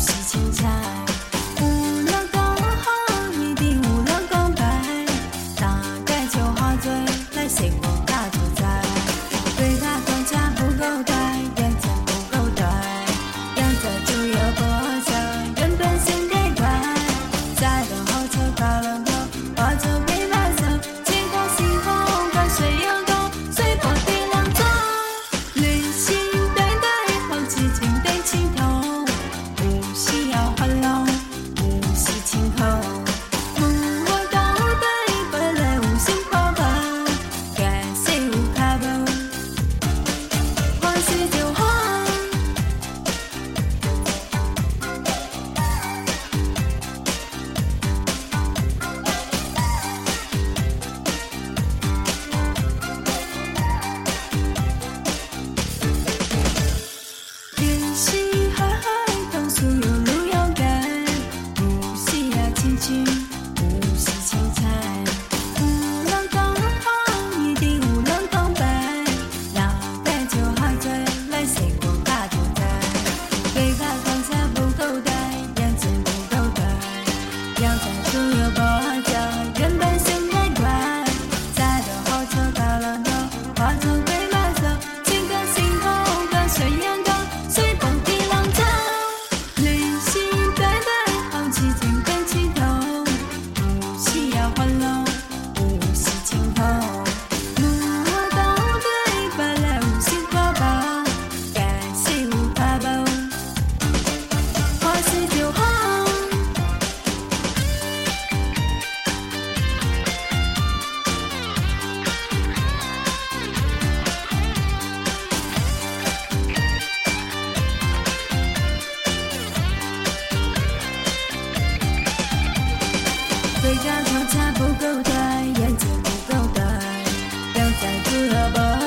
时间。化作悲回家，脚架不够抬，眼睛不够白，要再娶了吧。